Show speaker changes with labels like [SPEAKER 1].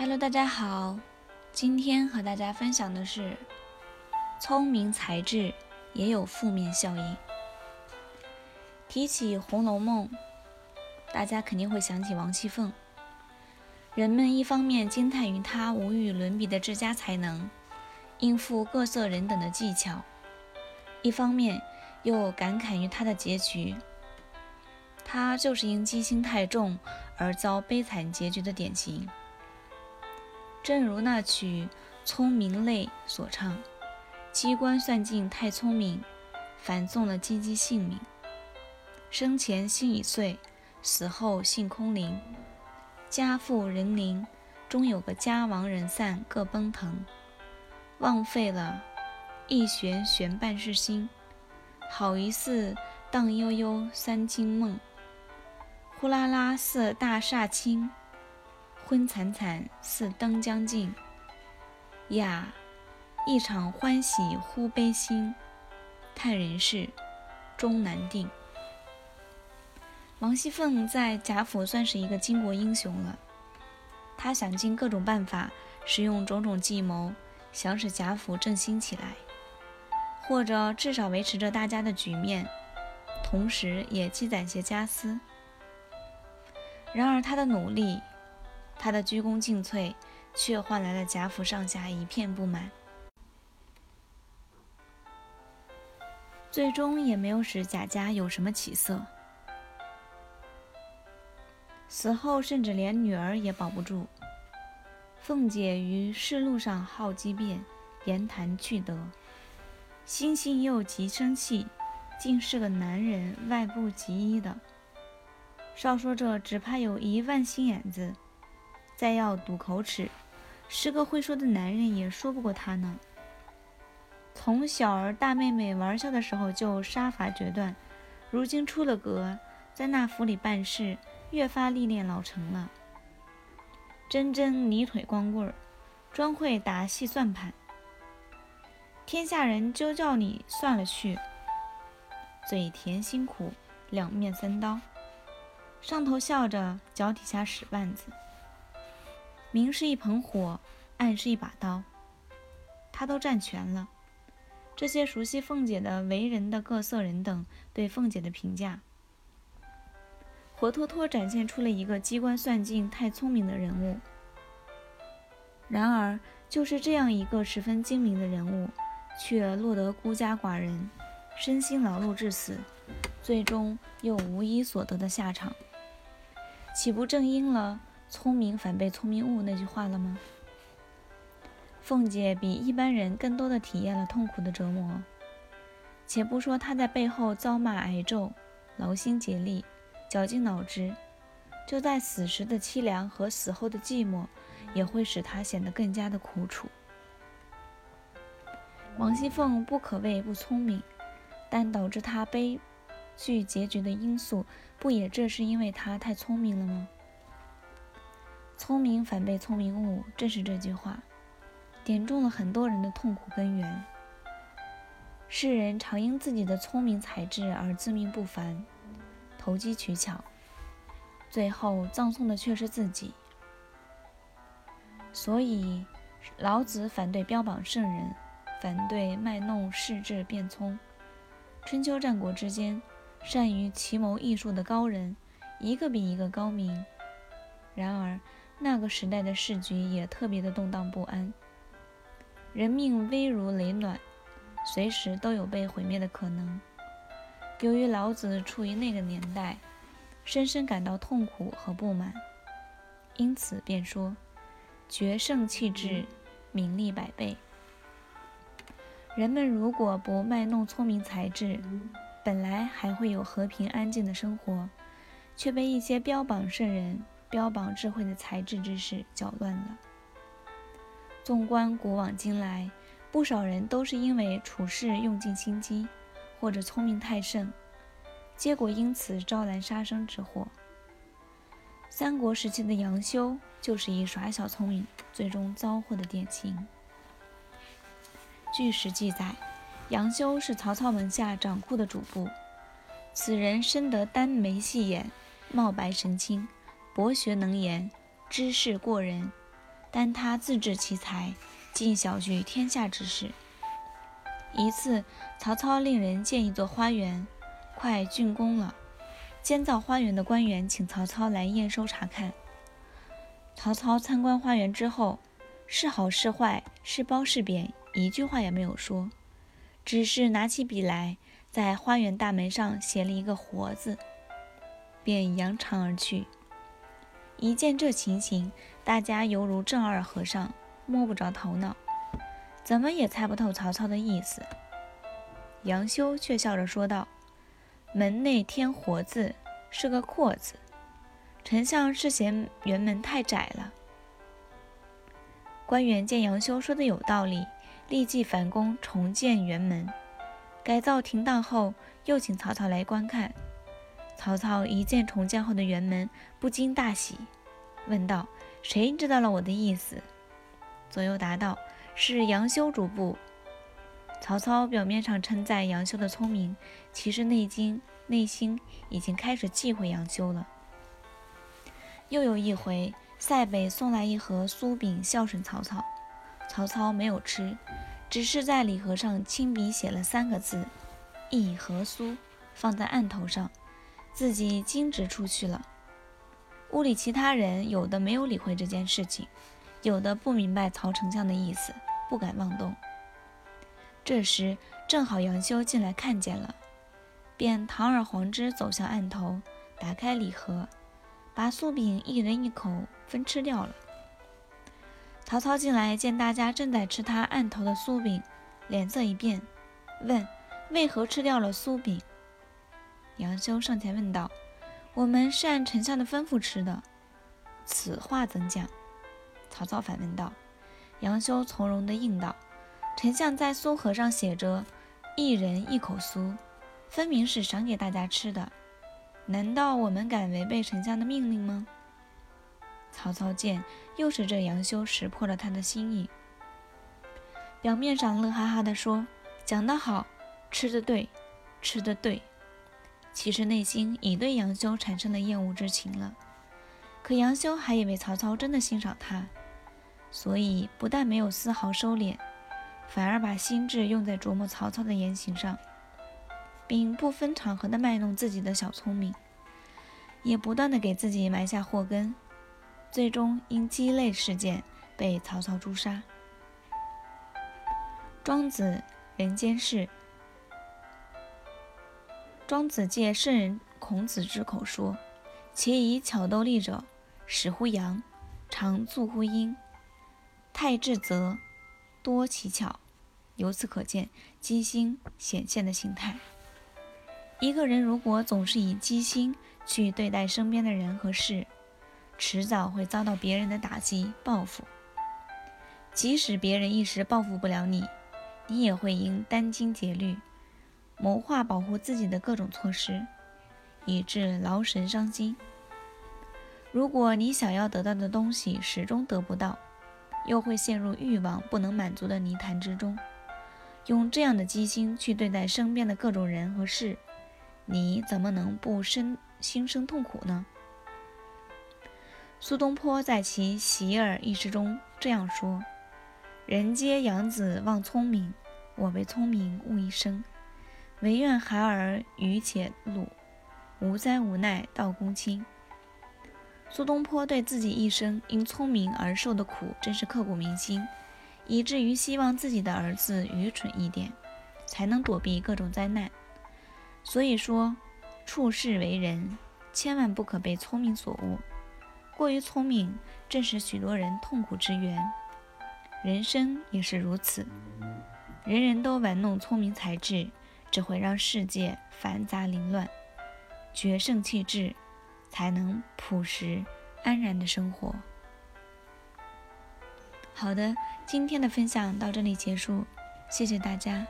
[SPEAKER 1] Hello，大家好，今天和大家分享的是，聪明才智也有负面效应。提起《红楼梦》，大家肯定会想起王熙凤。人们一方面惊叹于她无与伦比的治家才能，应付各色人等的技巧；一方面又感慨于她的结局。她就是因机心太重而遭悲惨结局的典型。正如那曲《聪明泪》所唱：“机关算尽太聪明，反送了鸡鸡性命。生前心已碎，死后性空灵。家富人宁，终有个家亡人散各奔腾。枉费了一悬悬半世心，好一似荡悠悠三更梦。呼啦啦似大厦倾。”昏惨惨似灯将尽，呀！一场欢喜忽悲心，叹人世终难定。王熙凤在贾府算是一个巾帼英雄了，她想尽各种办法，使用种种计谋，想使贾府振兴起来，或者至少维持着大家的局面，同时也积攒些家私。然而她的努力。他的鞠躬尽瘁，却换来了贾府上下一片不满，最终也没有使贾家有什么起色。死后，甚至连女儿也保不住。凤姐于仕路上好机变，言谈趣德，心性又极生气，竟是个男人外不及一的。少说这，只怕有一万心眼子。再要赌口齿，十个会说的男人也说不过他呢。从小儿大妹妹玩笑的时候就杀伐决断，如今出了阁，在那府里办事，越发历练老成了。真真泥腿光棍儿，专会打细算盘。天下人就叫你算了去，嘴甜心苦，两面三刀，上头笑着，脚底下使绊子。明是一盆火，暗是一把刀，他都占全了。这些熟悉凤姐的为人的各色人等对凤姐的评价，活脱脱展现出了一个机关算尽、太聪明的人物。然而，就是这样一个十分精明的人物，却落得孤家寡人，身心劳碌致死，最终又无一所得的下场，岂不正应了？聪明反被聪明误那句话了吗？凤姐比一般人更多的体验了痛苦的折磨，且不说她在背后遭骂挨咒，劳心竭力，绞尽脑汁，就在死时的凄凉和死后的寂寞，也会使她显得更加的苦楚。王熙凤不可谓不聪明，但导致她悲剧结局的因素，不也正是因为她太聪明了吗？聪明反被聪明误，正是这句话，点中了很多人的痛苦根源。世人常因自己的聪明才智而自命不凡，投机取巧，最后葬送的却是自己。所以，老子反对标榜圣人，反对卖弄世智辩聪。春秋战国之间，善于奇谋异术的高人，一个比一个高明。然而，那个时代的市局也特别的动荡不安，人命危如累卵，随时都有被毁灭的可能。由于老子处于那个年代，深深感到痛苦和不满，因此便说：“决胜气质，名利百倍。人们如果不卖弄聪明才智，本来还会有和平安静的生活，却被一些标榜圣人。”标榜智慧的才智之士搅乱了。纵观古往今来，不少人都是因为处事用尽心机，或者聪明太甚，结果因此招来杀生之祸。三国时期的杨修就是以耍小聪明，最终遭祸的典型。据史记载，杨修是曹操门下掌库的主簿，此人深得丹眉细眼，貌白神清。博学能言，知识过人，但他自制其才，尽小觑天下之事。一次，曹操令人建一座花园，快竣工了。建造花园的官员请曹操来验收查看。曹操参观花园之后，是好是坏，是褒是贬，一句话也没有说，只是拿起笔来，在花园大门上写了一个“活”字，便扬长而去。一见这情形，大家犹如正二和尚摸不着头脑。怎么也猜不透曹操的意思。杨修却笑着说道：“门内添‘活’字，是个阔字。丞相是嫌辕门太窄了。”官员见杨修说的有道理，立即返工重建辕门。改造停当后，又请曹操来观看。曹操一见重建后的辕门，不禁大喜，问道：“谁知道了我的意思？”左右答道。是杨修主簿。曹操表面上称赞杨修的聪明，其实内经内心已经开始忌讳杨修了。又有一回，塞北送来一盒酥饼孝顺曹操，曹操没有吃，只是在礼盒上亲笔写了三个字“一盒酥”，放在案头上，自己径直出去了。屋里其他人有的没有理会这件事情。有的不明白曹丞相的意思，不敢妄动。这时正好杨修进来看见了，便堂而皇之走向案头，打开礼盒，把酥饼一人一口分吃掉了。曹操进来见大家正在吃他案头的酥饼，脸色一变，问：“为何吃掉了酥饼？”杨修上前问道：“我们是按丞相的吩咐吃的，此话怎讲？”曹操反问道：“杨修从容地应道：‘丞相在酥盒上写着‘一人一口酥’，分明是赏给大家吃的。难道我们敢违背丞相的命令吗？’”曹操见又是这杨修识破了他的心意，表面上乐哈哈地说：“讲得好，吃得对，吃得对。”其实内心已对杨修产生了厌恶之情了。可杨修还以为曹操真的欣赏他。所以不但没有丝毫收敛，反而把心智用在琢磨曹操的言行上，并不分场合的卖弄自己的小聪明，也不断的给自己埋下祸根，最终因鸡肋事件被曹操诛杀。庄子人间世，庄子借圣人孔子之口说：“且以巧斗利者，始乎阳，常助乎阴。”太智则多奇巧，由此可见机心显现的形态。一个人如果总是以机心去对待身边的人和事，迟早会遭到别人的打击报复。即使别人一时报复不了你，你也会因殚精竭虑，谋划保护自己的各种措施，以致劳神伤心。如果你想要得到的东西始终得不到，又会陷入欲望不能满足的泥潭之中。用这样的机心去对待身边的各种人和事，你怎么能不生心生痛苦呢？苏东坡在其《习尔》一诗中这样说：“人皆养子望聪明，我为聪明误一生。唯愿孩儿愚且鲁，无灾无奈到公卿。”苏东坡对自己一生因聪明而受的苦真是刻骨铭心，以至于希望自己的儿子愚蠢一点，才能躲避各种灾难。所以说，处世为人，千万不可被聪明所误。过于聪明，正是许多人痛苦之源。人生也是如此，人人都玩弄聪明才智，只会让世界繁杂凌乱。决胜气质。才能朴实安然的生活。好的，今天的分享到这里结束，谢谢大家。